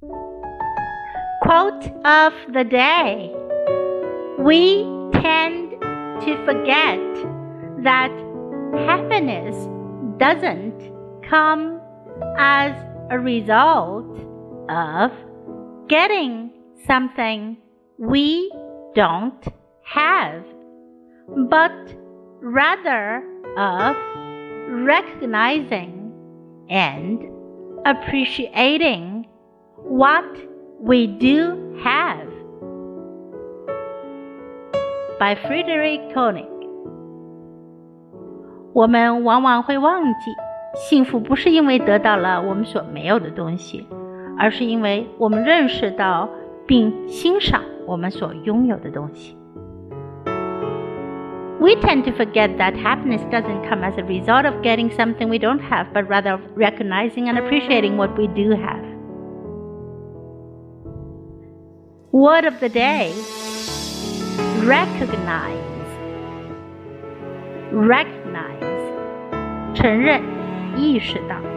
Quote of the day. We tend to forget that happiness doesn't come as a result of getting something we don't have, but rather of recognizing and appreciating what we do have. By Frederick Koenig。我们往往会忘记，幸福不是因为得到了我们所没有的东西，而是因为我们认识到并欣赏我们所拥有的东西。We tend to forget that happiness doesn't come as a result of getting something we don't have, but rather of recognizing and appreciating what we do have. Word of the day recognize. Recognize. 承认、意识到。